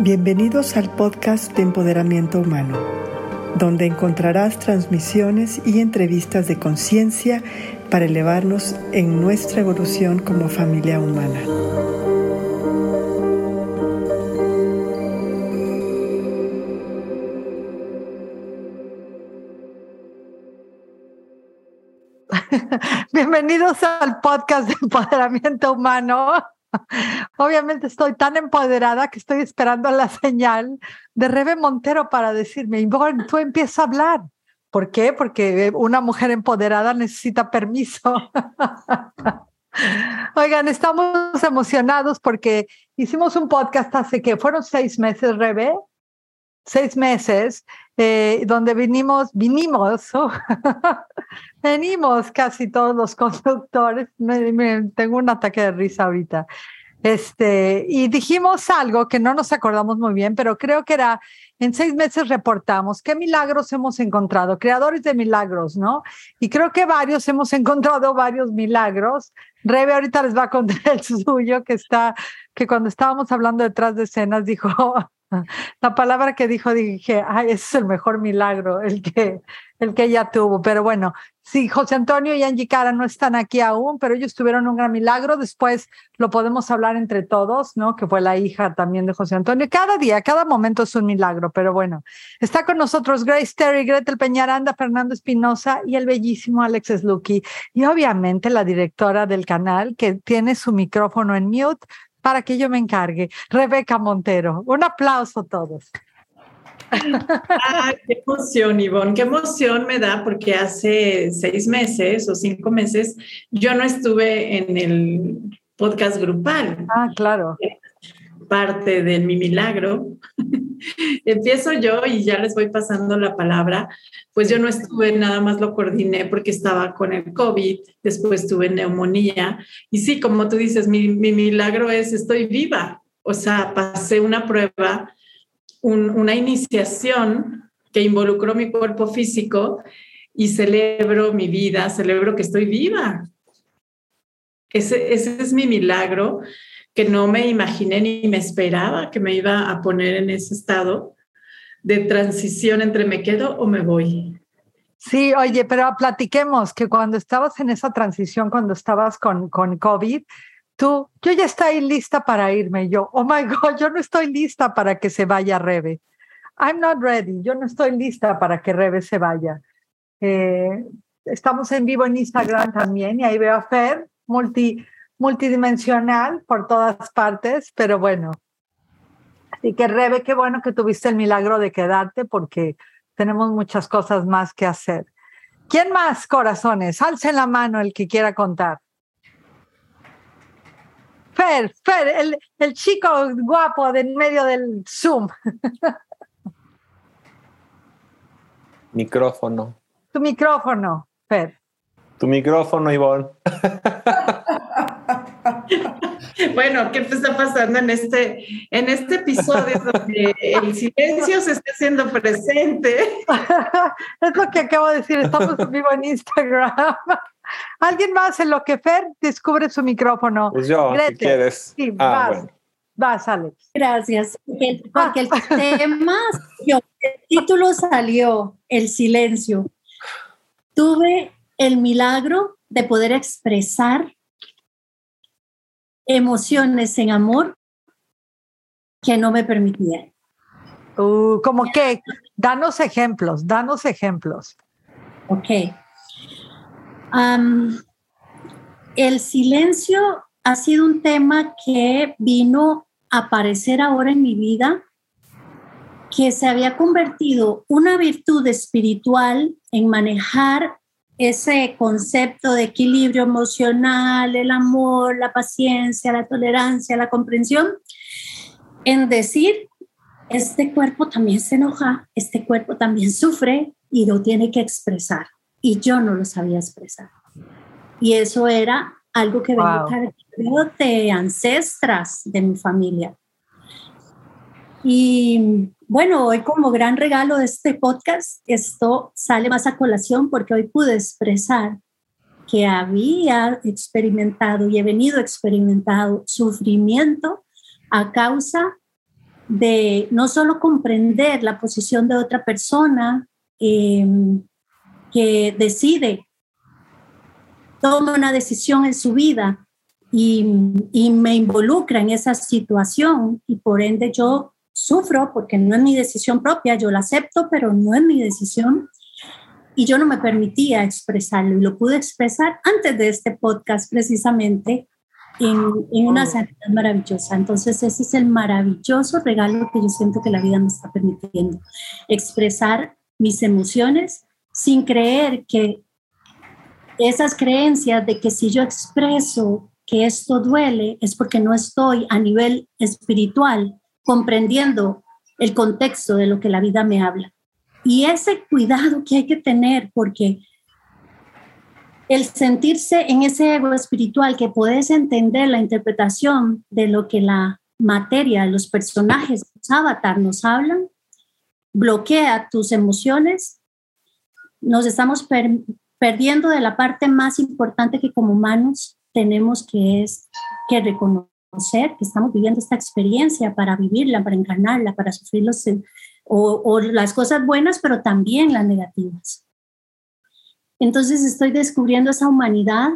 Bienvenidos al podcast de Empoderamiento Humano, donde encontrarás transmisiones y entrevistas de conciencia para elevarnos en nuestra evolución como familia humana. Bienvenidos al podcast de Empoderamiento Humano. Obviamente estoy tan empoderada que estoy esperando la señal de Rebe Montero para decirme, Ivonne, tú empieza a hablar. ¿Por qué? Porque una mujer empoderada necesita permiso. Oigan, estamos emocionados porque hicimos un podcast hace que fueron seis meses, Rebe, seis meses, eh, donde vinimos, vinimos, oh, venimos casi todos los conductores. tengo un ataque de risa ahorita. Este, y dijimos algo que no nos acordamos muy bien, pero creo que era, en seis meses reportamos qué milagros hemos encontrado, creadores de milagros, ¿no? Y creo que varios hemos encontrado varios milagros. Rebe ahorita les va a contar el suyo, que está, que cuando estábamos hablando detrás de escenas dijo, la palabra que dijo, dije, ay, es el mejor milagro, el que, el que ella tuvo. Pero bueno, sí, José Antonio y Angie Cara no están aquí aún, pero ellos tuvieron un gran milagro. Después lo podemos hablar entre todos, ¿no? Que fue la hija también de José Antonio. Cada día, cada momento es un milagro, pero bueno, está con nosotros Grace Terry, Gretel Peñaranda, Fernando Espinosa y el bellísimo Alex Slucky. Y obviamente la directora del canal que tiene su micrófono en mute para que yo me encargue. Rebeca Montero. Un aplauso a todos. qué emoción, Ivonne, qué emoción me da porque hace seis meses o cinco meses yo no estuve en el podcast grupal. Ah, claro parte de mi milagro. Empiezo yo y ya les voy pasando la palabra. Pues yo no estuve, nada más lo coordiné porque estaba con el COVID, después tuve neumonía. Y sí, como tú dices, mi, milagro es estoy viva. O sea, pasé una prueba, una iniciación que involucró mi cuerpo físico y celebro mi vida, celebro que estoy viva. Ese, ese es mi milagro que no me imaginé ni me esperaba que me iba a poner en ese estado de transición entre me quedo o me voy. Sí, oye, pero platiquemos que cuando estabas en esa transición, cuando estabas con, con COVID, tú, yo ya estoy lista para irme. Yo, oh my God, yo no estoy lista para que se vaya Rebe. I'm not ready. Yo no estoy lista para que Rebe se vaya. Eh, estamos en vivo en Instagram también y ahí veo a Fer, multi, multidimensional por todas partes, pero bueno. Así que Rebe, qué bueno que tuviste el milagro de quedarte porque tenemos muchas cosas más que hacer. ¿Quién más, corazones? Alcen la mano el que quiera contar. Fer, Fer, el, el chico guapo de en medio del Zoom. Micrófono. Tu micrófono, Fer. Tu micrófono, Ivonne. Bueno, ¿qué está pasando en este, en este episodio donde el silencio se está haciendo presente? es lo que acabo de decir, estamos en vivo en Instagram. ¿Alguien más en lo que Fer descubre su micrófono? Pues yo, si quieres. Sí, ah, vas, vas, Alex. Gracias, porque, el tema, el título salió, el silencio. Tuve el milagro de poder expresar emociones en amor que no me permitían. Uh, como que, danos ejemplos, danos ejemplos. Ok. el silencio ha sido un tema que vino a aparecer ahora en mi vida, que se había convertido una virtud espiritual en manejar ese concepto de equilibrio emocional, el amor, la paciencia, la tolerancia, la comprensión, en decir, este cuerpo también se enoja, este cuerpo también sufre y lo tiene que expresar. Y yo no lo sabía expresar. Y eso era algo que venía de ancestras de mi familia. Y bueno, hoy como gran regalo de este podcast, esto sale más a colación porque hoy pude expresar que había experimentado y he venido experimentando sufrimiento a causa de no solo comprender la posición de otra persona em, que decide, toma una decisión en su vida y, y me involucra en esa situación y por ende yo sufro porque no es mi decisión propia, yo la acepto, pero no es mi decisión. Y yo no me permitía expresarlo y lo pude expresar antes de este podcast precisamente en, en una sanidad maravillosa. Entonces ese es el maravilloso regalo que yo siento que la vida me está permitiendo. Expresar mis emociones sin creer que esas creencias de que si yo expreso que esto duele es porque no estoy a nivel espiritual comprendiendo el contexto de lo que la vida me habla. Y ese cuidado que hay que tener, porque el sentirse en ese ego espiritual que puedes entender la interpretación de lo que la materia, los personajes, los avatar nos hablan, bloquea tus emociones, nos estamos perdiendo de la parte más importante que como humanos tenemos que es que reconocer que estamos viviendo esta experiencia para vivirla, para encarnarla, para sufrir los, o las cosas buenas, pero también las negativas. Entonces estoy descubriendo esa humanidad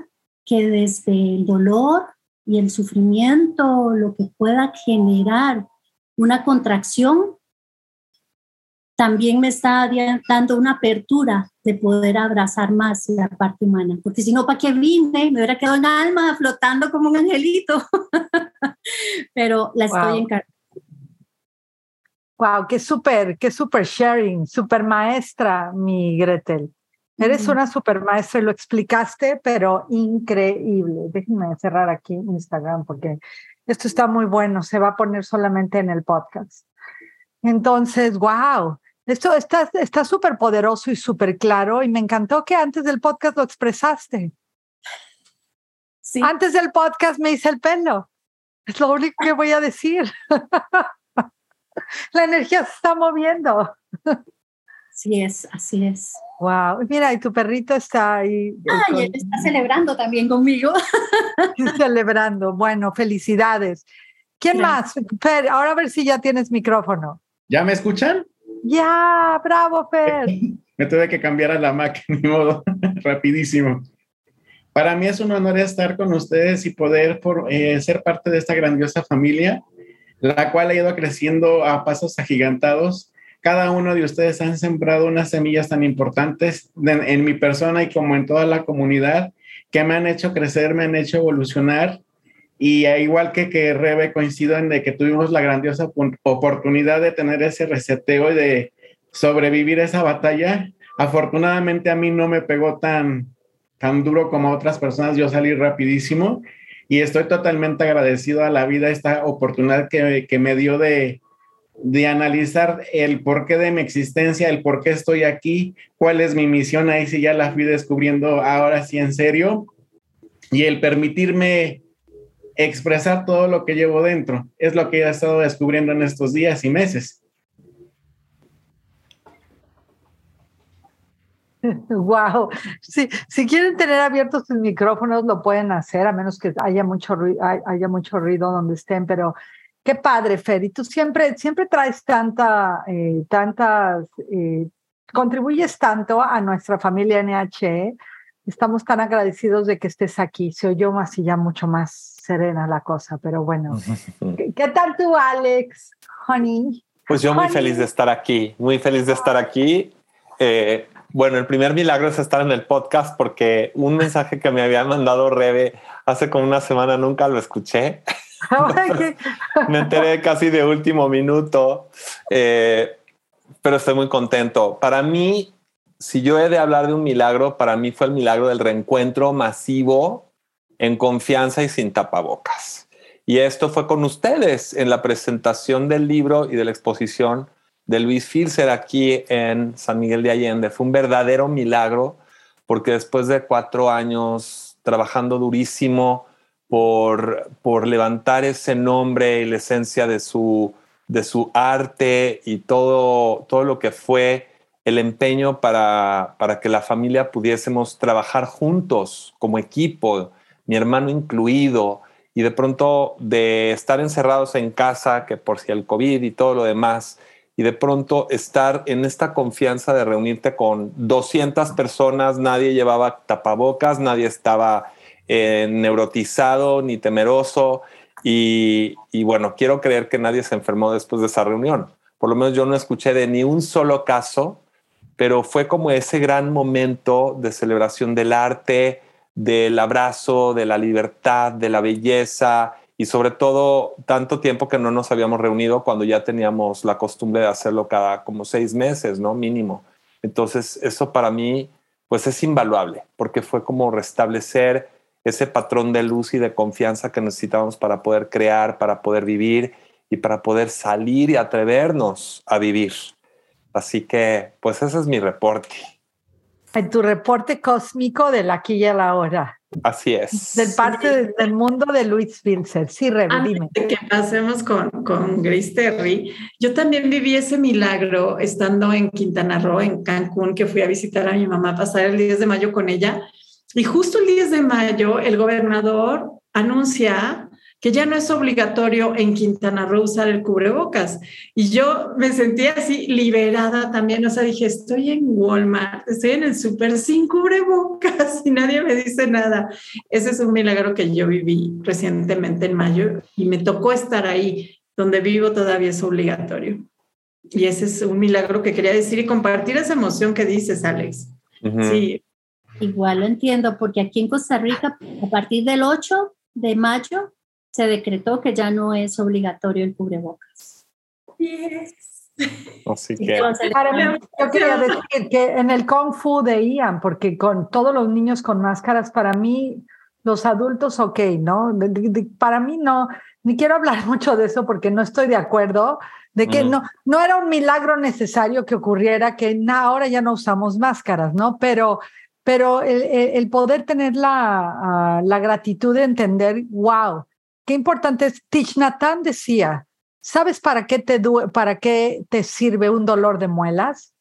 que desde el dolor y el sufrimiento, lo que pueda generar una contracción, también me está dando una apertura de poder abrazar más la parte humana, porque si no, ¿para qué vine? Me hubiera quedado en alma flotando como un angelito, pero la estoy encargando. Wow, qué súper, qué súper sharing, súper maestra, mi Gretel. Eres una super maestra y lo explicaste, pero increíble. Déjenme cerrar aquí Instagram porque esto está muy bueno. Se va a poner solamente en el podcast. Entonces, wow, esto está súper poderoso y súper claro y me encantó que antes del podcast lo expresaste. Sí. Antes del podcast me hice el pelo. Es lo único que voy a decir. La energía se está moviendo. Así es, así es. Wow, mira, y tu perrito está ahí. Ah, él está celebrando también conmigo. celebrando. Bueno, felicidades. ¿Quién más? Fer, ahora a ver si ya tienes micrófono. ¿Ya me escuchan? Ya, bravo, Fer. Me tuve que cambiar a la Mac, ni modo, rapidísimo. Para mí es un honor estar con ustedes y poder eh, ser parte de esta grandiosa familia, la cual ha ido creciendo a pasos agigantados. Cada uno de ustedes han sembrado unas semillas tan importantes en mi persona y como en toda la comunidad que me han hecho crecer, me han hecho evolucionar y igual que que Rebe coincido en de que tuvimos la grandiosa oportunidad de tener ese reseteo y de sobrevivir esa batalla. Afortunadamente a mí no me pegó tan, tan duro como a otras personas, yo salí rapidísimo y estoy totalmente agradecido a la vida esta oportunidad que, que me dio de, de analizar el porqué de mi existencia, el por qué estoy aquí, cuál es mi misión, ahí sí ya la fui descubriendo ahora sí en serio, y el permitirme expresar todo lo que llevo dentro. Es lo que he estado descubriendo en estos días y meses. Wow. Sí, si quieren tener abiertos sus micrófonos, lo pueden hacer, a menos que haya mucho, ruido, haya mucho ruido donde estén, pero qué padre, Fer. Y tú siempre, siempre traes tanta, eh, tantas, eh, contribuyes tanto a nuestra familia NH. Estamos tan agradecidos de que estés aquí. Se oyó más y ya mucho más serena la cosa, pero bueno. ¿Qué, tal tú, Alex, honey? Pues yo muy feliz de estar aquí, muy feliz de estar aquí. Eh, bueno, el primer milagro es estar en el podcast porque un mensaje que me había mandado Rebe hace como una semana nunca lo escuché. me enteré casi de último minuto, eh, pero estoy muy contento. Para mí, si yo he de hablar de un milagro, para mí fue el milagro del reencuentro masivo en confianza y sin tapabocas. Y esto fue con ustedes en la presentación del libro y de la exposición de Luis Filser aquí en San Miguel de Allende. Fue un verdadero milagro porque después de cuatro años trabajando durísimo por, por levantar ese nombre y la esencia de su, de su arte y todo, todo lo que fue el empeño para, para que la familia pudiésemos trabajar juntos como equipo mi hermano incluido, y de pronto de estar encerrados en casa, que por si el COVID y todo lo demás, y de pronto estar en esta confianza de reunirte con 200 personas, nadie llevaba tapabocas, nadie estaba eh, neurotizado ni temeroso. Y, y, bueno, quiero creer que nadie se enfermó después de esa reunión. Por lo menos yo no escuché de ni un solo caso, pero fue como ese gran momento de celebración del arte, del abrazo, de la libertad, de la belleza y sobre todo tanto tiempo que no nos habíamos reunido cuando ya teníamos la costumbre de hacerlo cada como seis meses, ¿no? Mínimo. Entonces eso para mí pues es invaluable porque fue como restablecer ese patrón de luz y de confianza que necesitábamos para poder crear, para poder vivir y para poder salir y atrevernos a vivir. Así que pues ese es mi reporte en tu reporte cósmico del aquí y a la hora. Así es. Del parte del mundo de Luis Vilser. Sí, Rebe, dime. que pasemos con, con Grace Terry, yo también viví ese milagro estando en Quintana Roo, en Cancún, que fui a visitar a mi mamá, a pasar el 10 de mayo con ella. Y justo el 10 de mayo, el gobernador anuncia que ya no es obligatorio en Quintana Roo usar el cubrebocas. Y yo me sentía así liberada también, o sea, dije, estoy en Walmart, estoy en el súper sin cubrebocas y nadie me dice nada. Ese es un milagro que yo viví recientemente en mayo y me tocó estar ahí, donde vivo todavía es obligatorio. Y ese es un milagro que quería decir y compartir esa emoción que dices, Alex. Sí. Igual lo entiendo, porque aquí en Costa Rica, a partir del 8 de mayo, se decretó que ya no es obligatorio el cubrebocas. Así que... yo quería decir que en el Kung Fu de Ian, porque con todos los niños con máscaras, para mí, los adultos, ok, ¿no? Para mí no, ni quiero hablar mucho de eso porque no estoy de acuerdo, de que no, no era un milagro necesario que ocurriera, que ahora ya no usamos máscaras, ¿no? Pero, pero el, el poder tener la, uh, la gratitud de entender, wow, qué importante es. Tichnatán decía, ¿sabes para qué, te para qué te sirve un dolor de muelas?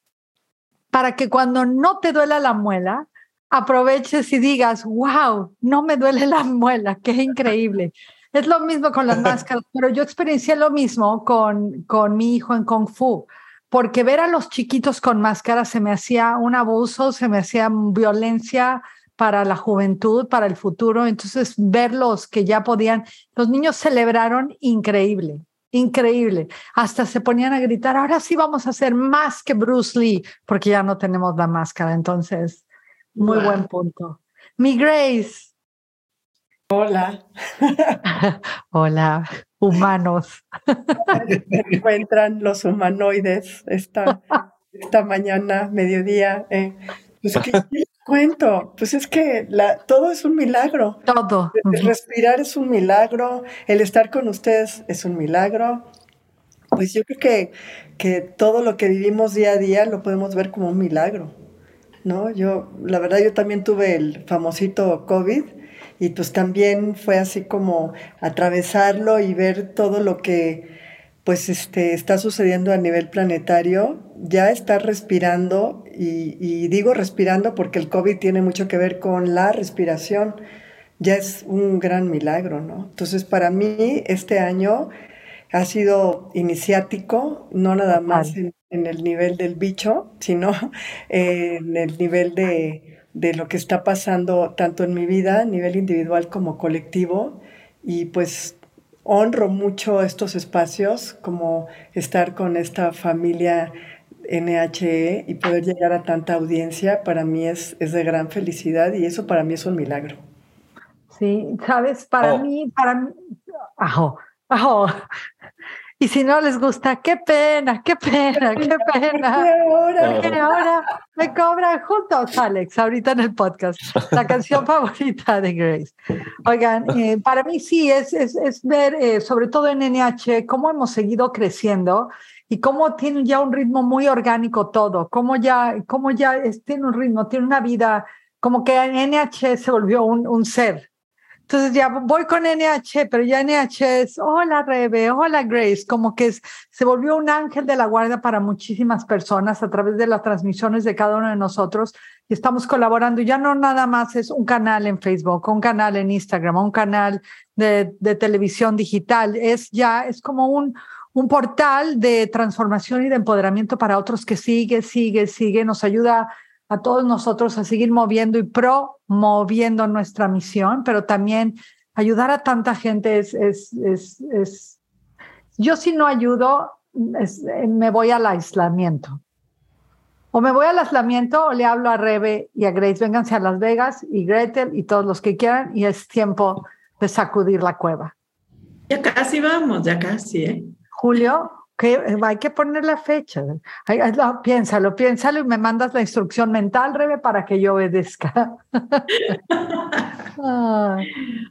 Para que cuando no te duela la muela, aproveches y digas, wow, no me duele la muela, qué increíble. Es lo mismo con las máscaras, pero yo experiencié lo mismo con, con mi hijo en Kung Fu, porque ver a los chiquitos con máscaras se me hacía un abuso, se me hacía violencia, para la juventud, para el futuro. Entonces, verlos que ya podían, los niños celebraron increíble, increíble. Hasta se ponían a gritar, ahora sí vamos a hacer más que Bruce Lee, porque ya no tenemos la máscara. Entonces, muy buen punto. Mi Grace. Hola. Hola, humanos. Se encuentran los humanoides esta, esta mañana, mediodía. Eh. Pues, cuento? Pues es que la, todo es un milagro. Todo. El respirar es un milagro, el estar con ustedes es un milagro. Pues yo creo que, que todo lo que vivimos día a día lo podemos ver como un milagro, ¿no? Yo, la verdad, yo también tuve el famosito COVID y pues también fue así como atravesarlo y ver todo lo que pues este, está sucediendo a nivel planetario, ya está respirando, y, digo respirando porque el COVID tiene mucho que ver con la respiración, ya es un gran milagro, ¿no? Entonces, para mí, este año ha sido iniciático, no nada más en, el nivel del bicho, sino en el nivel de, de lo que está pasando tanto en mi vida, a nivel individual como colectivo, y pues honro mucho estos espacios, como estar con esta familia NHE y poder llegar a tanta audiencia, para mí es, es de gran felicidad y eso para mí es un milagro. Sí, sabes, para oh. mí, para mí, ajo, ajo. Y si no les gusta, qué pena, qué pena, qué pena. Porque ahora me cobran juntos, Alex, ahorita en el podcast, la canción favorita de Grace. Oigan, eh, para mí sí, es, es, es ver, eh, sobre todo en NH, cómo hemos seguido creciendo y cómo tiene ya un ritmo muy orgánico todo, cómo ya, cómo ya tiene un ritmo, tiene una vida, como que NH se volvió un, un ser, entonces ya voy con NH, pero ya NH es, hola Rebe, hola Grace, como que se volvió un ángel de la guardia para muchísimas personas a través de las transmisiones de cada uno de nosotros. y estamos colaborando. Ya no nada más es un canal en Facebook, un canal en Instagram, un canal de televisión digital. Es ya, es como un, un portal de transformación y de empoderamiento para otros que sigue, sigue, sigue, nos ayuda a todos nosotros a seguir moviendo y promoviendo nuestra misión, pero también ayudar a tanta gente es, es, es, es yo si no ayudo, me voy al aislamiento. O me voy al aislamiento o le hablo a Rebe y a Grace, vénganse a Las Vegas y Gretel y todos los que quieran y es tiempo de sacudir la cueva. Ya casi vamos, ya casi, ¿eh? Julio, que eh, hay que poner la fecha. piénsalo, piénsalo y me mandas la instrucción mental, Rebe, para que yo obedezca.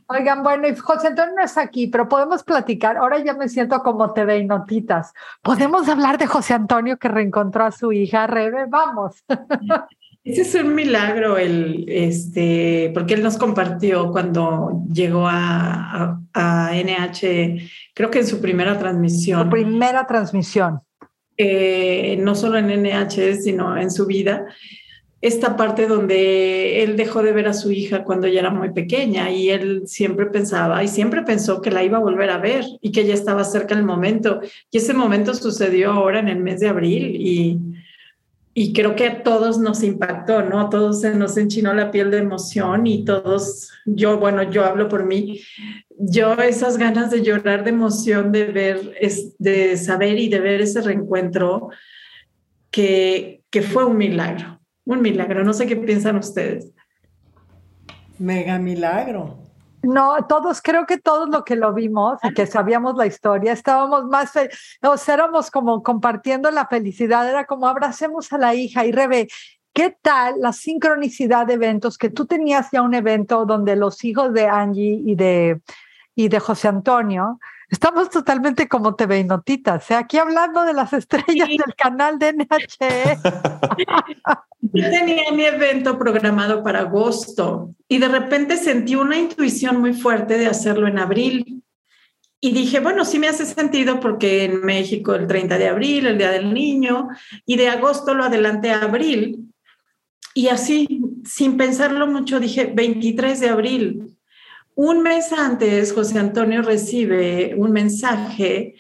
Oigan, bueno, y José Antonio no está aquí, pero podemos platicar. Ahora ya me siento como TV y notitas. ¿Podemos hablar de José Antonio que reencontró a su hija, Rebe? Vamos. Ese es un milagro, el, este, porque él nos compartió cuando llegó a, a, NH, creo que en su primera transmisión. Su primera transmisión. Eh, no solo en NH, sino en su vida. Esta parte donde él dejó de ver a su hija cuando ella era muy pequeña y él siempre pensaba y siempre pensó que la iba a volver a ver y que ya estaba cerca el momento. Y ese momento sucedió ahora en el mes de abril y y creo que a todos nos impactó, ¿no? A todos se nos enchinó la piel de emoción y todos, yo, bueno, yo hablo por mí, yo esas ganas de llorar de emoción, de ver, de saber y de ver ese reencuentro, que, que fue un milagro, un milagro. No sé qué piensan ustedes. Mega milagro. No, todos, creo que todos lo que lo vimos y que sabíamos la historia, estábamos más, sea, éramos como compartiendo la felicidad, era como abracemos a la hija y Rebe, ¿qué tal la sincronicidad de eventos que tú tenías ya un evento donde los hijos de Angie y de, y de José Antonio, estamos totalmente como TV y Notitas, ¿eh? aquí hablando de las estrellas del canal de NH. Yo tenía mi evento programado para agosto y de repente sentí una intuición muy fuerte de hacerlo en abril. Y dije, bueno, sí me hace sentido porque en México el 30 de abril, el Día del Niño, y de agosto lo adelanté a abril. Y así, sin pensarlo mucho, dije 23 de abril. Un mes antes, José Antonio recibe un mensaje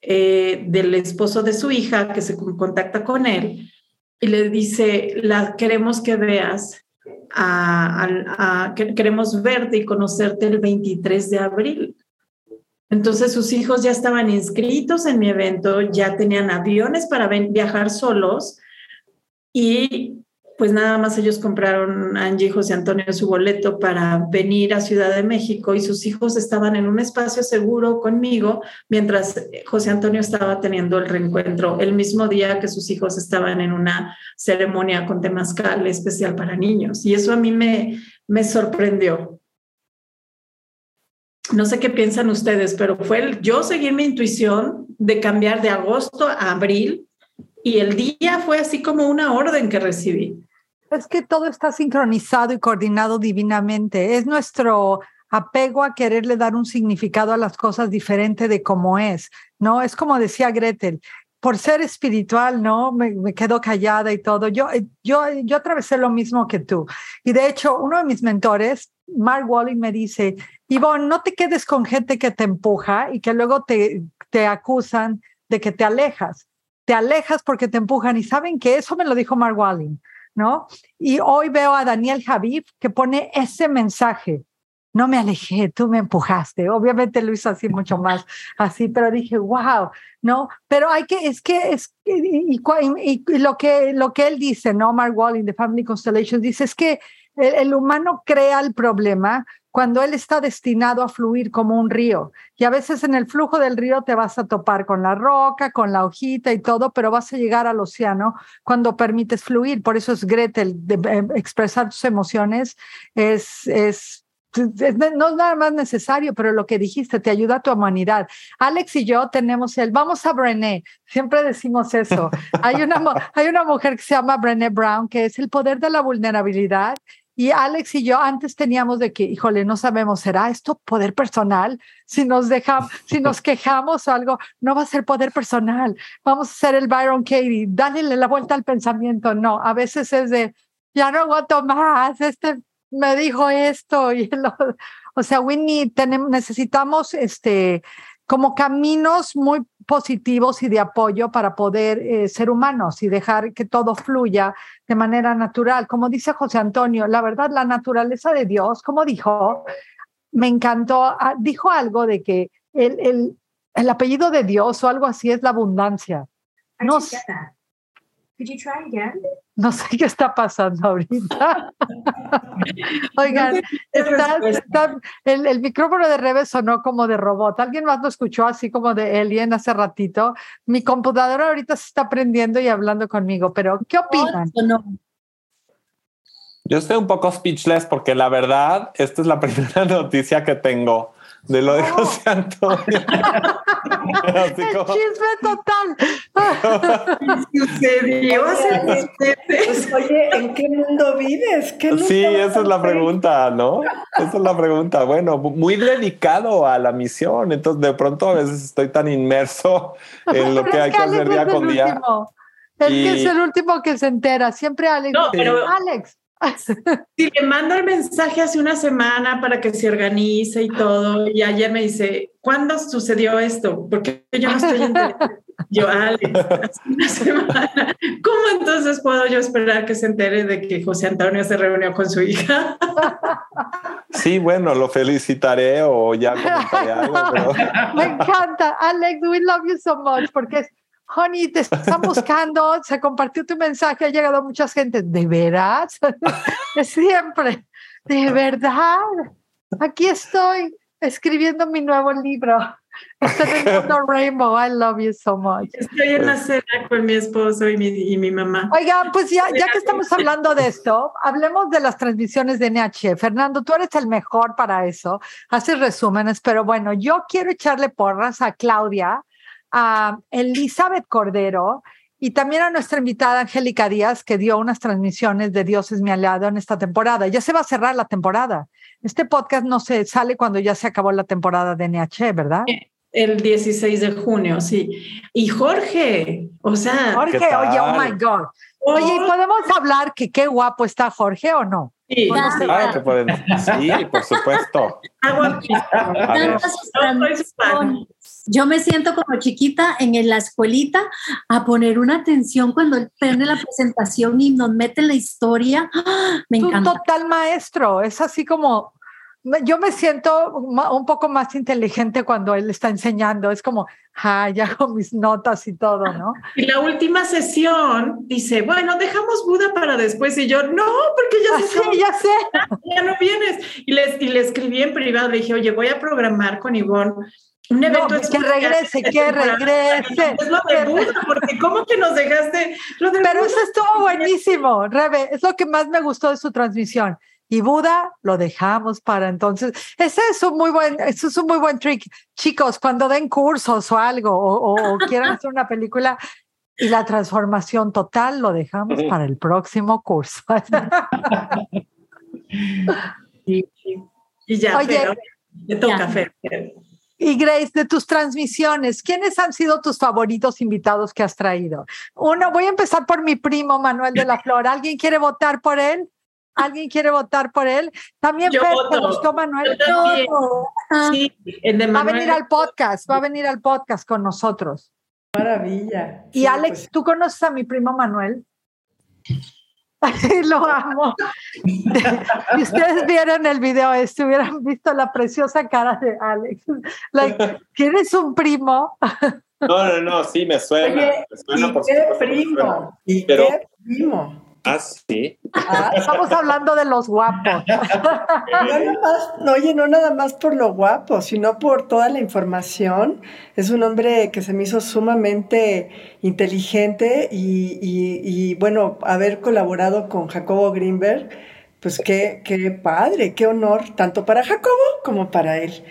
eh, del esposo de su hija que se contacta con él y le dice, la, queremos que veas, a, queremos verte y conocerte el 23 de abril. Entonces sus hijos ya estaban inscritos en mi evento, ya tenían aviones para viajar solos y pues nada más ellos compraron a Angie José Antonio su boleto para venir a Ciudad de México y sus hijos estaban en un espacio seguro conmigo mientras José Antonio estaba teniendo el reencuentro el mismo día que sus hijos estaban en una ceremonia con temazcal especial para niños. Y eso a mí me, me sorprendió. No sé qué piensan ustedes, pero fue el, yo seguí mi intuición de cambiar de agosto a abril y el día fue así como una orden que recibí. Es que todo está sincronizado y coordinado divinamente. Es nuestro apego a quererle dar un significado a las cosas diferente de cómo es, ¿no? Es como decía Gretel, por ser espiritual, ¿no? Me, quedo callada y todo. Yo, yo, yo atravesé lo mismo que tú. Y de hecho, uno de mis mentores, Mark Walling, me dice, Ivonne, no te quedes con gente que te empuja y que luego te, te acusan de que te alejas. Te alejas porque te empujan. Y saben que eso me lo dijo Mark Walling. ¿No? Y hoy veo a Daniel Javif que pone ese mensaje. No me alejé, tú me empujaste. Obviamente lo hizo así mucho más así, pero dije, wow, ¿no? Pero hay que, es que, es, y, lo, que, lo que él dice, ¿no? Mark Walling de Family Constellations dice, es que el humano crea el problema cuando él está destinado a fluir como un río. Y a veces en el flujo del río te vas a topar con la roca, con la hojita y todo, pero vas a llegar al océano cuando permites fluir. Por eso es Gretel, de, eh, expresar tus emociones es, es no es nada más necesario, pero lo que dijiste te ayuda a tu humanidad. Alex y yo tenemos el, vamos a Brené, siempre decimos eso. Hay una, hay una mujer que se llama Brené Brown, que es el poder de la vulnerabilidad y Alex y yo antes teníamos de que, híjole, no sabemos, ¿será esto poder personal? Si nos dejamos, si nos quejamos o algo, no va a ser poder personal. Vamos a ser el Byron Katie, dale la vuelta al pensamiento. No, a veces es de, ya no aguanto más, este me dijo esto y lo, o sea, Winnie, tenemos, necesitamos este como caminos muy positivos y de apoyo para poder eh, ser humanos y dejar que todo fluya de manera natural. Como dice José Antonio, la verdad, la naturaleza de Dios, como dijo, me encantó, ah, dijo algo de que el, el, el apellido de Dios o algo así es la abundancia. No, no sé qué está pasando ahorita. Oigan, el, el, micrófono de Rebe sonó como de robot. ¿Alguien más lo escuchó así como de Alien hace ratito? Mi computadora ahorita se está prendiendo y hablando conmigo, pero ¿qué opinan? Yo estoy un poco speechless porque la verdad, esta es la primera noticia que tengo de lo de José Antonio. Así como... chisme total. sucedió? Pues, oye, ¿en qué mundo vives? ¿Qué sí, esa es la pregunta, ¿no? Esa es la pregunta. Bueno, muy dedicado a la misión. Entonces, de pronto a veces estoy tan inmerso en lo que hay que, hacer día con día. Es que es el último que se entera. Siempre Alex. No, pero Alex, Sí, le mando el mensaje hace una semana para que se organice y todo. Y ayer me dice, ¿cuándo sucedió esto? Porque yo no estoy enterando. Yo, Alex, hace una semana. ¿Cómo entonces puedo yo esperar que se entere de que José Antonio se reunió con su hija? Sí, bueno, lo felicitaré o ya comentaré algo. Me encanta. Alex, we love you so much porque es honey, te están buscando, se compartió tu mensaje, ha llegado a mucha gente. ¿De veras? Siempre. ¿De verdad? Aquí estoy escribiendo mi nuevo libro. Estoy en Rainbow. I love you so much. Estoy en la cena con mi esposo y mi, y mi mamá. Oigan, pues ya, ya que estamos hablando de esto, hablemos de las transmisiones de NH. Fernando, tú eres el mejor para eso. Haces resúmenes, pero bueno, yo quiero echarle porras a Claudia a Elizabeth Cordero y también a nuestra invitada Angélica Díaz, que dio unas transmisiones de Dios es mi aliado en esta temporada. Ya se va a cerrar la temporada. Este podcast no se sale cuando ya se acabó la temporada de NH, ¿verdad? El 16 de junio, sí. Y Jorge, o sea. Jorge, oye, oh my God. Oye, ¿podemos hablar que qué guapo está Jorge o no? Sí, claro que pueden. Sí, por supuesto. Yo me siento como chiquita en la escuelita a poner una atención cuando él prende la presentación y nos mete en la historia. ¡Ah! Me encanta. Un total maestro, es así como yo me siento un poco más inteligente cuando él está enseñando. Es como, ah, ya hago mis notas y todo, ¿no? Y la última sesión dice, bueno, dejamos Buda para después. Y yo, no, porque ya ah, sé. ya sé. Ya no vienes. Y le, y le escribí en privado, le dije, oye, voy a programar con Ivonne un evento no, que regrese, que regrese. Es lo de Buda, porque ¿cómo que nos dejaste? Lo Pero eso estuvo buenísimo, Rebe, es lo que más me gustó de su transmisión. Y Buda lo dejamos para entonces. Ese es un muy buen, eso es un muy buen trick. Chicos, cuando den cursos o algo, o, quieran hacer una película, y la transformación total lo dejamos para el próximo curso. y, ya, Oye, toca, Y Grace, de tus transmisiones, ¿quiénes han sido tus favoritos invitados que has traído? Uno, voy a empezar por mi primo Manuel de la Flor. ¿Alguien quiere votar por él? ¿Alguien quiere votar por él? También Fer, ¿te gustó Manuel? Sí, va a venir al podcast, va a venir al podcast con nosotros. Maravilla. Y Alex, pues. ¿tú conoces a mi primo Manuel? Lo amo. si ustedes vieran el video este, hubieran visto la preciosa cara de Alex. ¿Tienes un primo? no, no, no, sí, me suena. me suena ¿y qué primo? ¿Y qué primo? Ah, sí. Ah, estamos hablando de los guapos. no, oye, no nada más por lo guapo, sino por toda la información. Es un hombre que se me hizo sumamente inteligente y, bueno, haber colaborado con Jacobo Greenberg, pues qué, qué padre, qué honor, tanto para Jacobo como para él.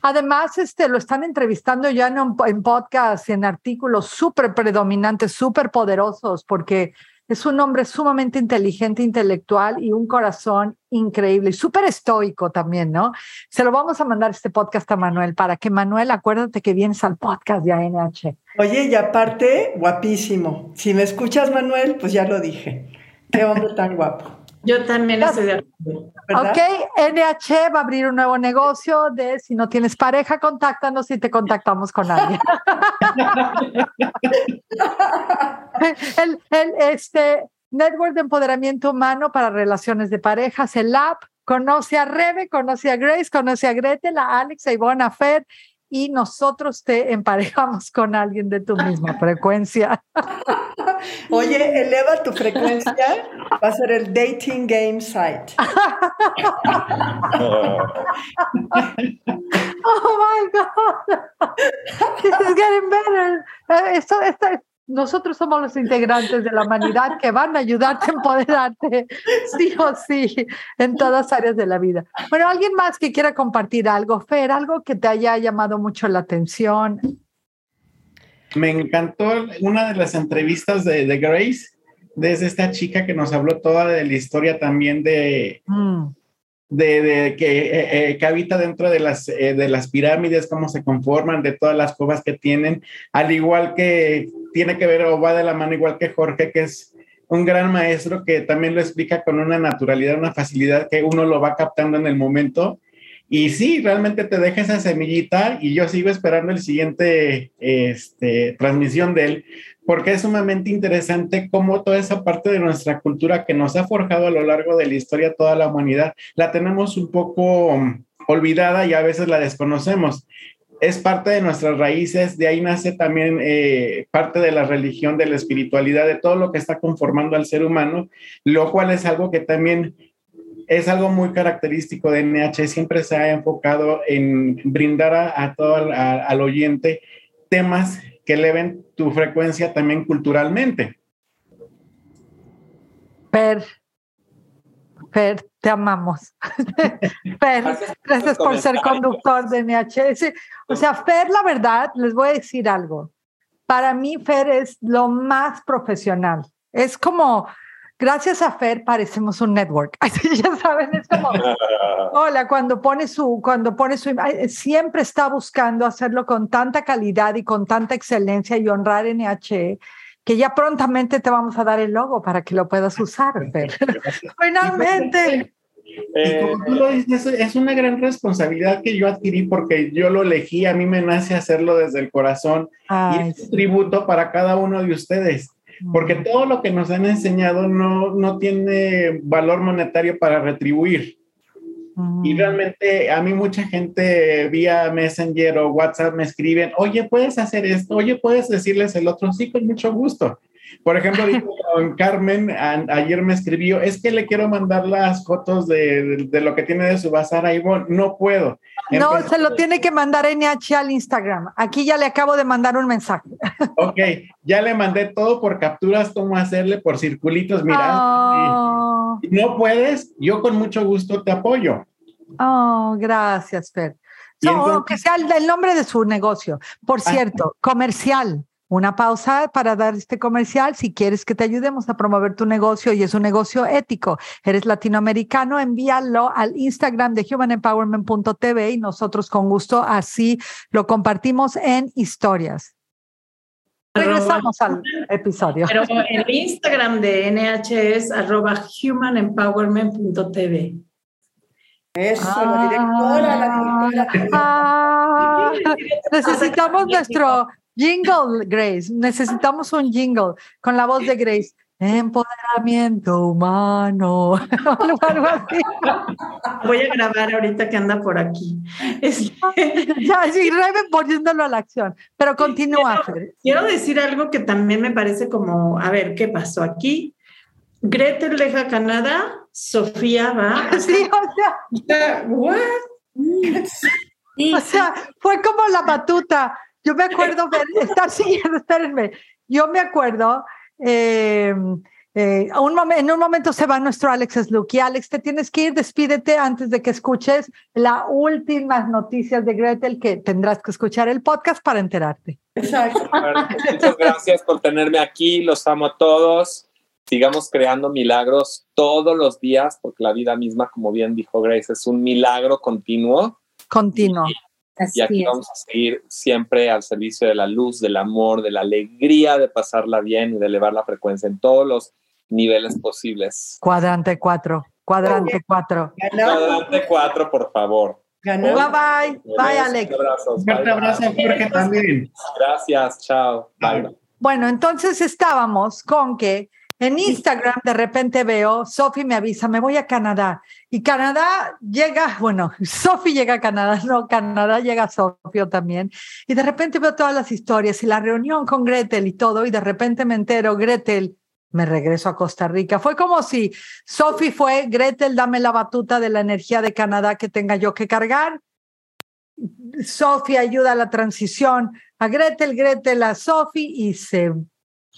Además, este, lo están entrevistando ya en, en podcast, en artículos súper predominantes, súper poderosos, porque es un hombre sumamente inteligente, intelectual y un corazón increíble y súper estoico también, ¿no? Se lo vamos a mandar este podcast a Manuel para que Manuel, acuérdate que vienes al podcast de ANH. Oye, y aparte, guapísimo. Si me escuchas, Manuel, pues ya lo dije. Qué hombre tan guapo. Yo también estoy de acuerdo. Ok, NH va a abrir un nuevo negocio de si no tienes pareja, contáctanos y te contactamos con alguien. el, el, este, Network de Empoderamiento Humano para Relaciones de Parejas, el app. Conoce a Rebe, conoce a Grace, conoce a Gretel, a Alex, a Ivonne, a Fer, y nosotros te emparejamos con alguien de tu misma frecuencia. Oye, eleva tu frecuencia, va a ser el dating game site. oh my God. This is getting better. Eh, esto, esto, nosotros somos los integrantes de la humanidad que van a ayudarte a empoderarte, sí o sí, en todas áreas de la vida. Bueno, alguien más que quiera compartir algo, Fer, algo que te haya llamado mucho la atención. Me encantó una de las entrevistas de, de Grace, desde esta chica que nos habló toda de la historia también de, mm de, que, eh, eh, que, habita dentro de las, eh, de las pirámides, cómo se conforman, de todas las cuevas que tienen, al igual que tiene que ver o va de la mano igual que Jorge, que es un gran maestro que también lo explica con una naturalidad, una facilidad que uno lo va captando en el momento. Y sí, realmente te deja esa semillita y yo sigo esperando el siguiente este, transmisión de él, porque es sumamente interesante cómo toda esa parte de nuestra cultura que nos ha forjado a lo largo de la historia toda la humanidad, la tenemos un poco olvidada y a veces la desconocemos. Es parte de nuestras raíces, de ahí nace también eh, parte de la religión, de la espiritualidad, de todo lo que está conformando al ser humano, lo cual es algo que también es algo muy característico de NH, siempre se ha enfocado en brindar a, todo al oyente temas que eleven tu frecuencia también culturalmente. Per, Per, te amamos. Per, gracias, por ser conductor de NHS. O sea, Fer, la verdad, les voy a decir algo. Para mí, Fer es lo más profesional. Es como, gracias a Fer parecemos un network. ya saben, es como, hola, cuando pone su, cuando pone su, siempre está buscando hacerlo con tanta calidad y con tanta excelencia y honrar NHE que ya prontamente te vamos a dar el logo para que lo puedas usar, Fer. Finalmente. Y como tú lo dices, es una gran responsabilidad que yo adquirí porque yo lo elegí, a mí me nace hacerlo desde el corazón y es un tributo para cada uno de ustedes porque todo lo que nos han enseñado no, no tiene valor monetario para retribuir. Y realmente a mí mucha gente vía Messenger o WhatsApp me escriben, oye, puedes hacer esto, oye, puedes decirles el otro, sí, con mucho gusto. Por ejemplo, Carmen ayer me escribió, es que le quiero mandar las fotos de, de, lo que tiene de su bazar a Ivonne, no puedo. No, se lo tiene que mandar NH al Instagram. Aquí ya le acabo de mandar un mensaje. Ok, ya le mandé todo por capturas, cómo hacerle por circulitos, mira. Oh. Si no puedes, yo con mucho gusto te apoyo. Oh, gracias, Fer. No, que sea el, nombre de su negocio. Por ah. cierto, comercial una pausa para dar este comercial. Si quieres que te ayudemos a promover tu negocio y es un negocio ético, eres latinoamericano, envíalo al Instagram de humanempowerment.tv y nosotros con gusto así lo compartimos en historias. Regresamos al episodio. Pero el Instagram de NH es arroba humanempowerment.tv. Eso, la directora, la directora. Ah, necesitamos nuestro Jingle, Grace. Necesitamos un jingle con la voz de Grace. Empoderamiento humano. Voy a grabar ahorita que anda por aquí. ya, sí, poniéndolo a la acción. Pero continúa. Quiero, quiero decir algo que también me parece como, a ver, ¿qué pasó aquí? Gretel deja Canadá, Sofía va. Sí, o sea. ¿What? O sea, fue como la batuta. Yo me acuerdo estar siguiendo, espérenme, yo me acuerdo, eh, eh, un en un momento se va nuestro Alex Sluki. Alex, te tienes que ir, despídete antes de que escuches las últimas noticias de Gretel, que tendrás que escuchar el podcast para enterarte. Exacto. Muchas gracias por tenerme aquí, los amo a todos. Sigamos creando milagros todos los días, porque la vida misma, como bien dijo Grace, es un milagro continuo. Continuo y aquí vamos a seguir siempre al servicio de la luz, del amor, de la alegría de pasarla bien y de elevar la frecuencia en todos los niveles posibles. Cuadrante 4, cuadrante 4. Cuadrante 4, por favor. Ganó. Bye bye. Bye, Alex. Un fuerte abrazo, Jorge, también. Gracias, chao. Bye. Bueno, entonces estábamos con que en Instagram de repente veo, Sofi me avisa, me voy a Canadá. Y Canadá llega, bueno, Sofi llega a Canadá, no, Canadá llega a Sofio también. Y de repente veo todas las historias y la reunión con Gretel y todo, y de repente me entero, Gretel, me regreso a Costa Rica. Fue como si Sofi fue, Gretel, dame la batuta de la energía de Canadá que tenga yo que cargar. Sofi ayuda a la transición a Gretel, Gretel a Sofi y se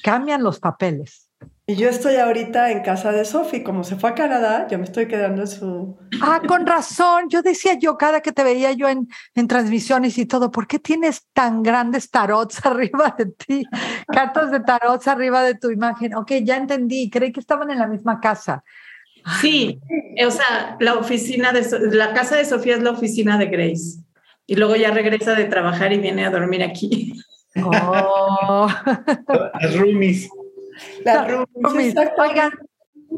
cambian los papeles. Y yo estoy ahorita en casa de Sofi, como se fue a Canadá, yo me estoy quedando en su... Ah, con razón. Yo decía yo, cada que te veía yo en, en transmisiones y todo, ¿por qué tienes tan grandes tarots arriba de ti? Cartas de tarots arriba de tu imagen. Ok, ya entendí, creí que estaban en la misma casa. Sí, o sea, la oficina de, la casa de Sofía es la oficina de Grace. Y luego ya regresa de trabajar y viene a dormir aquí. Oh. Las roomies. Oigan,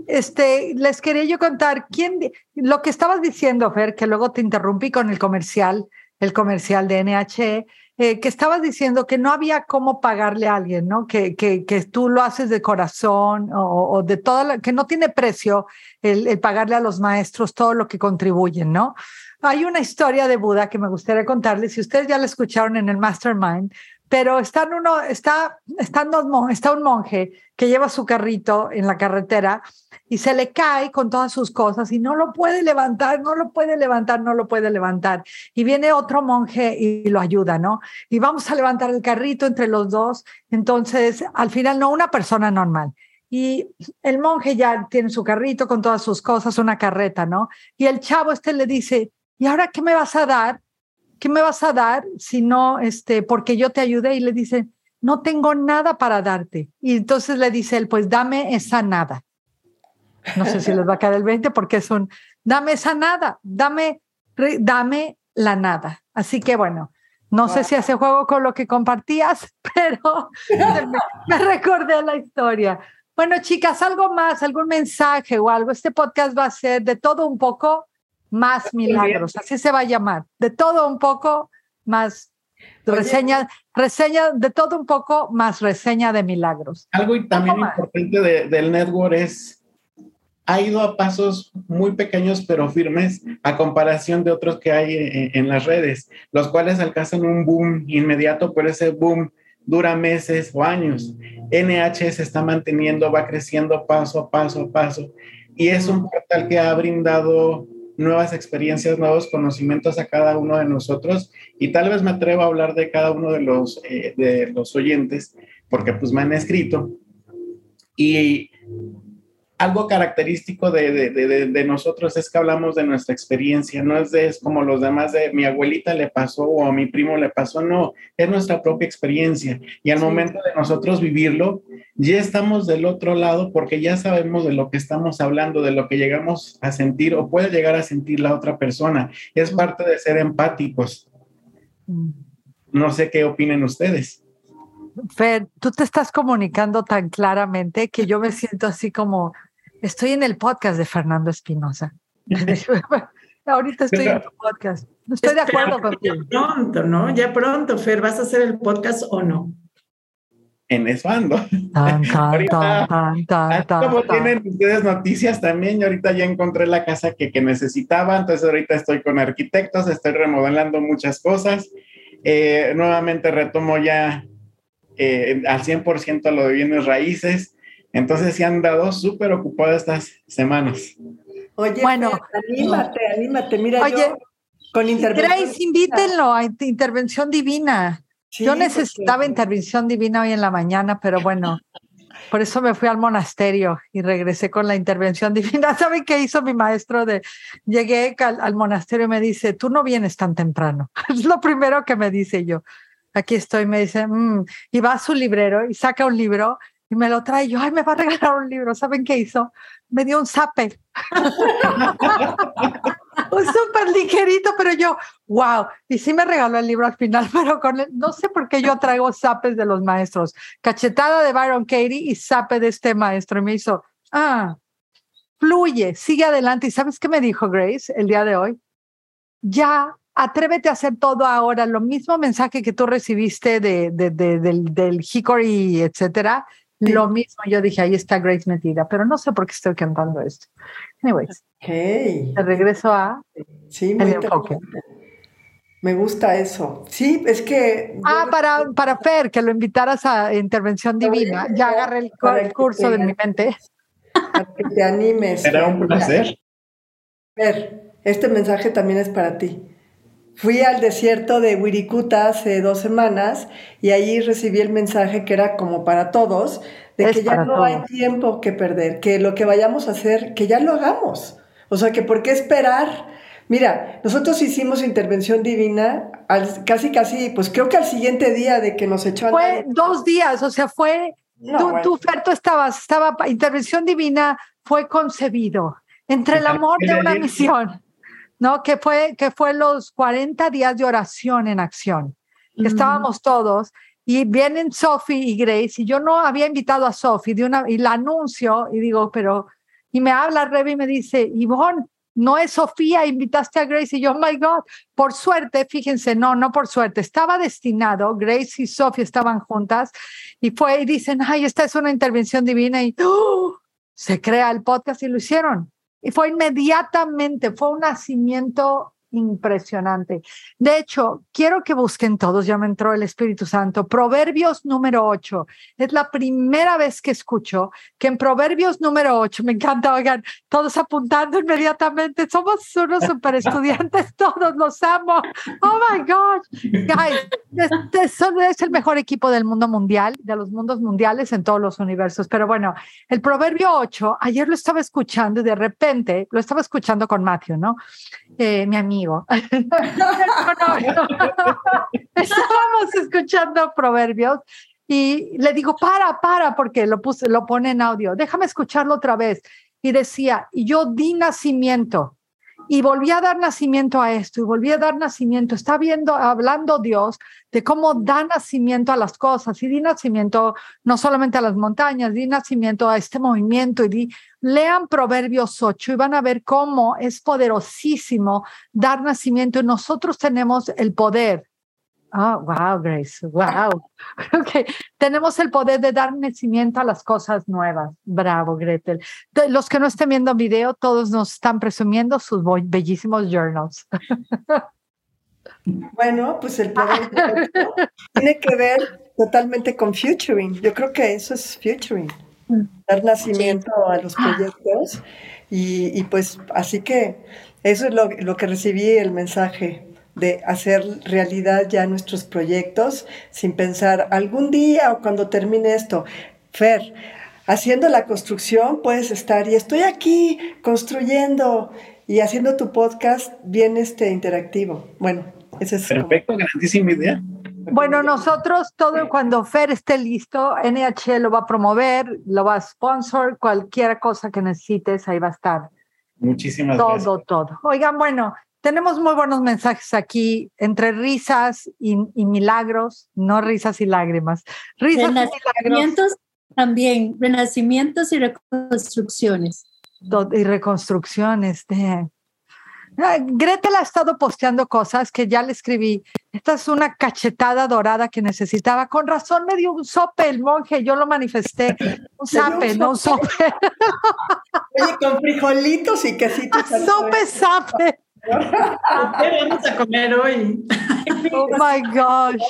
este, les quería yo contar quién, lo que estabas diciendo, Fer, que luego te interrumpí con el comercial, el comercial de NH, eh, que estabas diciendo que no había cómo pagarle a alguien, ¿no? Que, que, que tú lo haces de corazón o, de todo, que no tiene precio el, el, pagarle a los maestros todo lo que contribuyen, ¿no? Hay una historia de Buda que me gustaría contarles, si ustedes ya la escucharon en el Mastermind, pero está, uno, está, está, está un monje que lleva su carrito en la carretera y se le cae con todas sus cosas y no lo puede levantar, no lo puede levantar, no lo puede levantar. Y viene otro monje y lo ayuda, ¿no? Y vamos a levantar el carrito entre los dos. Entonces, al final, no una persona normal. Y el monje ya tiene su carrito con todas sus cosas, una carreta, ¿no? Y el chavo este le dice, ¿y ahora qué me vas a dar? ¿Qué me vas a dar si no, este, porque yo te ayudé? Y le dice, no tengo nada para darte. Y entonces le dice él, pues dame esa nada. No sé si les va a caer el 20 porque es un, dame esa nada, dame, dame la nada. Así que bueno, no sé si hace juego con lo que compartías, pero me, me recordé la historia. Bueno, chicas, algo más, algún mensaje o algo. Este podcast va a ser de todo un poco más milagros, así se va a llamar, de todo un poco más reseña, reseña de todo un poco más reseña de milagros. Algo también importante del network es, ha ido a pasos muy pequeños pero firmes a comparación de otros que hay en, en las redes, los cuales alcanzan un boom inmediato, pero ese boom dura meses o años. NH se está manteniendo, va creciendo paso a paso a paso y es un portal que ha brindado nuevas experiencias, nuevos conocimientos a cada uno de nosotros. Y tal vez me atrevo a hablar de cada uno de los, eh, de los oyentes porque pues me han escrito. Y algo característico de, de, de, nosotros es que hablamos de nuestra experiencia, no es, de, es como los demás de mi abuelita le pasó o a mi primo le pasó, no, es nuestra propia experiencia. Y al momento de nosotros vivirlo, ya estamos del otro lado porque ya sabemos de lo que estamos hablando, de lo que llegamos a sentir o puede llegar a sentir la otra persona. Es parte de ser empáticos. Mm. No sé qué opinen ustedes. Fer, tú te estás comunicando tan claramente que yo me siento así como Estoy en el podcast de Fernando Espinosa. Ahorita estoy en tu podcast. Estoy de acuerdo contigo. Ya pronto, ¿no? Ya pronto, Fer, ¿vas a hacer el podcast o no? En eso ando. Tan, como tienen ustedes noticias también, yo ahorita ya encontré la casa que, que, necesitaba, entonces ahorita estoy con arquitectos, estoy remodelando muchas cosas. Eh, nuevamente retomo ya eh, al 100% lo de bienes raíces. Entonces se han dado súper ocupadas estas semanas. Oye, bueno, anímate, anímate. Mira, yo con intervención. Grace, invítenlo a intervención divina. yo necesitaba intervención divina hoy en la mañana, pero bueno, por eso me fui al monasterio y regresé con la intervención divina. ¿Saben qué hizo mi maestro? De llegué al, monasterio y me dice, tú no vienes tan temprano. Es lo primero que me dice yo. Aquí estoy, me dice, mm", y va a su librero y saca un libro y me lo trae. Yo, ay, me va a regalar un libro. ¿Saben qué hizo? Me dio un zape. un súper ligerito, pero yo, wow. Y sí me regaló el libro al final, pero con no sé por qué yo traigo zapes de los maestros. Cachetada de Byron Katie y zape de este maestro. Y me hizo ah, fluye, sigue adelante. ¿Y sabes qué me dijo Grace el día de hoy? Ya, atrévete a hacer todo ahora. Lo mismo mensaje que tú recibiste de, del, del Hickory, etcétera. Lo mismo, yo dije, ahí está Grace metida, pero no sé por qué estoy cantando esto. Anyways, okay. te regreso a sí, muy enfoque. Me gusta eso. Sí, es que... Ah, para, para Fer, que lo invitaras a Intervención Divina. Ya agarré el, curso de mi mente. Para que te animes. Será un placer. Fer, este mensaje también es para ti. Fui al desierto de Wirikuta hace dos semanas y allí recibí el mensaje que era como para todos, de que ya no hay tiempo que perder, que lo que vayamos a hacer, que ya lo hagamos. O sea, que por qué esperar. Mira, nosotros hicimos intervención divina al, casi, casi, pues creo que al siguiente día de que nos echó Fue dos días, o sea, fue, tú, tú, estabas, estaba, intervención divina fue concebido entre el amor de una misión ¿no? Que fue, que fue los 40 días de oración en acción. Estábamos todos y vienen Sophie y Grace y yo no había invitado a Sophie de una, y la anuncio y digo, pero, y me habla Rebe y me dice, Ivonne, no es Sofía, invitaste a Grace y yo, oh my God, por suerte, fíjense, no, no por suerte, estaba destinado, Grace y Sofía estaban juntas y fue y dicen, ay, esta es una intervención divina y ¡oh! se crea el podcast y lo hicieron. Y fue inmediatamente, fue un nacimiento impresionante. De hecho, quiero que busquen todos, ya me entró el Espíritu Santo, Proverbios número 8. Es la primera vez que escucho que en Proverbios número 8, me encanta, oigan, todos apuntando inmediatamente, somos unos super estudiantes, todos los amo. Oh my gosh, guys, este es el mejor equipo del mundo mundial, de los mundos mundiales en todos los universos. Pero bueno, el Proverbio 8, ayer lo estaba escuchando y de repente lo estaba escuchando con Matthew, ¿no? Eh, mi amigo Estábamos escuchando proverbios y le digo, para, para, porque lo, puse, lo pone en audio, déjame escucharlo otra vez. Y decía, yo di nacimiento y volví a dar nacimiento a esto y volví a dar nacimiento. Está viendo, hablando Dios de cómo da nacimiento a las cosas y di nacimiento no solamente a las montañas, di nacimiento a este movimiento y di, lean Proverbios 8 y van a ver cómo es poderosísimo dar nacimiento y nosotros tenemos el poder Oh, wow, Grace, wow. Okay. Tenemos el poder de dar nacimiento a las cosas nuevas. Bravo, Gretel. Los que no estén viendo video, todos nos están presumiendo sus bellísimos journals. Bueno, pues el poder tiene que ver totalmente con futuring. Yo creo que eso es futuring, dar nacimiento a los proyectos. Y, y, pues así que eso es lo, lo que recibí el mensaje de hacer realidad ya nuestros proyectos sin pensar algún día o cuando termine esto. Fer, haciendo la construcción puedes estar y estoy aquí construyendo y haciendo tu podcast bien este interactivo. Bueno, ese es perfecto, grandísima idea. Bueno, nosotros todo cuando Fer esté listo, NH lo va a promover, lo va a sponsor, cualquier cosa que necesites, ahí va a estar. Muchísimas todo, gracias. Todo, todo. Oigan, bueno, tenemos muy buenos mensajes aquí, entre risas y, milagros, no risas y lágrimas. Risas renacimientos también, renacimientos y reconstrucciones. Y reconstrucciones. De... Gretel ha estado posteando cosas que ya le escribí. Esta es una cachetada dorada que necesitaba. Con razón me dio un sope el monje, yo lo manifesté. Un sape, no un sope. Oye, con frijolitos y quesitos. Sope, sape. ¿Qué vamos a comer hoy? Oh my gosh.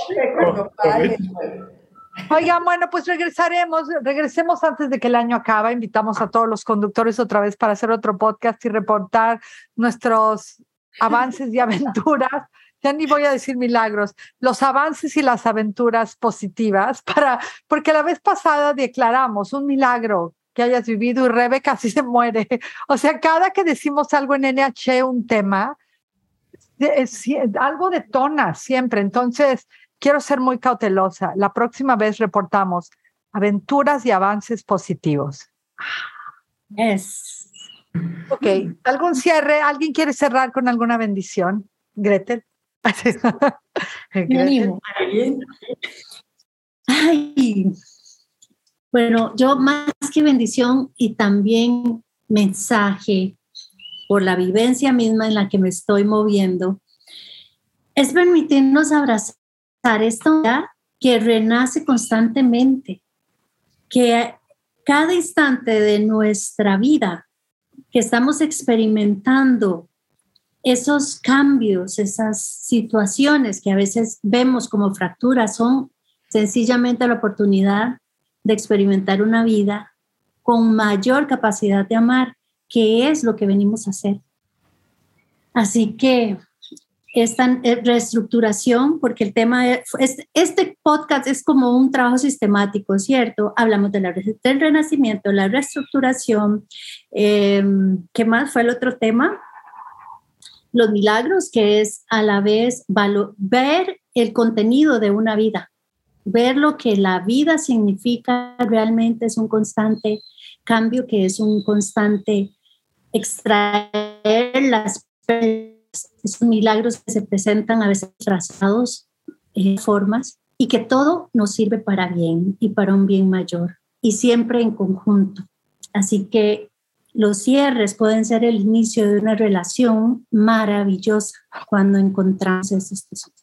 Oigan, bueno, pues regresaremos, regresemos antes de que el año acabe. Invitamos a todos los conductores otra vez para hacer otro podcast y reportar nuestros avances y aventuras. Ya ni voy a decir milagros, los avances y las aventuras positivas, para, porque la vez pasada declaramos un milagro que hayas vivido y Rebe casi se muere. O sea, cada que decimos algo en NH, un tema, es, algo detona siempre. Entonces, quiero ser muy cautelosa. La próxima vez reportamos aventuras y avances positivos. Es. Ok, ¿algún cierre? ¿Alguien quiere cerrar con alguna bendición? Gretel. Gretel. Ay, Bueno, yo más que bendición y también mensaje por la vivencia misma en la que me estoy moviendo, es permitirnos abrazar esto que renace constantemente, que cada instante de nuestra vida que estamos experimentando esos cambios, esas situaciones que a veces vemos como fracturas, son sencillamente la oportunidad de experimentar una vida con mayor capacidad de amar, que es lo que venimos a hacer. Así que esta eh, reestructuración, porque el tema es, este podcast es como un trabajo sistemático, ¿cierto? Hablamos de la, del renacimiento, la reestructuración, eh, ¿qué más fue el otro tema? Los milagros, que es a la vez ver el contenido de una vida, ver lo que la vida significa realmente es un constante cambio, que es un constante extraer las esos milagros que se presentan a veces trazados en formas y que todo nos sirve para bien y para un bien mayor y siempre en conjunto. Así que los cierres pueden ser el inicio de una relación maravillosa cuando encontramos esos tesoros.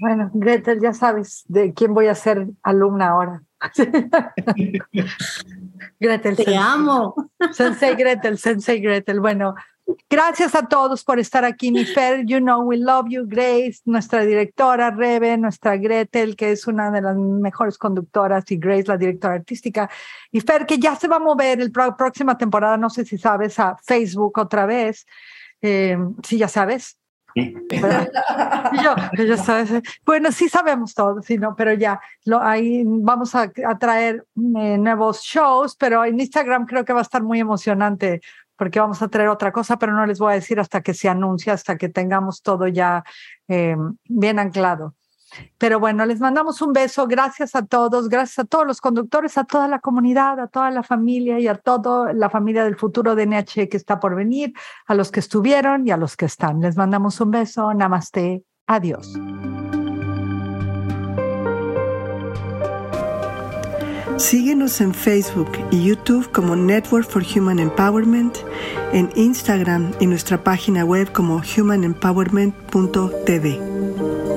Bueno, Gretel, ya sabes de quién voy a ser alumna ahora. Gretel. Te amo. Sensei Gretel, Sensei Gretel. Bueno, Gracias a todos por estar aquí, mi Fer, you know we love you, Grace, nuestra directora, Rebe, nuestra Gretel, que es una de las mejores conductoras, y Grace, la directora artística, y Fer, que ya se va a mover el próxima temporada, no sé si sabes, a Facebook otra vez. Eh, sí, ya sabes. Yo, ya sabes. Bueno, sí sabemos todo, sí, no, pero ya lo, ahí vamos a, traer eh, nuevos shows, pero en Instagram creo que va a estar muy emocionante porque vamos a traer otra cosa, pero no les voy a decir hasta que se anuncie, hasta que tengamos todo ya eh, bien anclado. Pero bueno, les mandamos un beso. Gracias a todos, gracias a todos los conductores, a toda la comunidad, a toda la familia y a toda la familia del futuro de NH que está por venir, a los que estuvieron y a los que están. Les mandamos un beso. Namaste. Adiós. Síguenos en Facebook y YouTube como Network for Human Empowerment, en Instagram y nuestra página web como humanempowerment.tv.